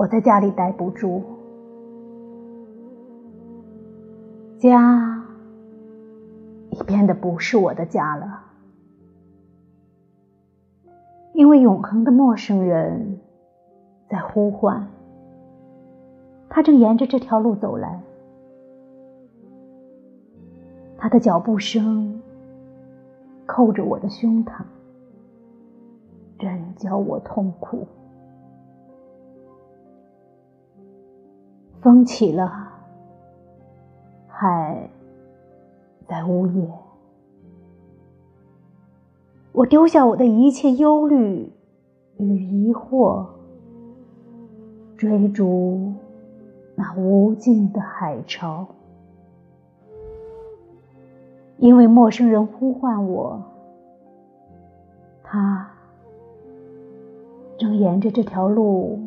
我在家里待不住，家已变得不是我的家了，因为永恒的陌生人在呼唤，他正沿着这条路走来，他的脚步声扣着我的胸膛，真叫我痛苦。风起了，海在呜咽。我丢下我的一切忧虑与疑惑，追逐那无尽的海潮。因为陌生人呼唤我，他正沿着这条路。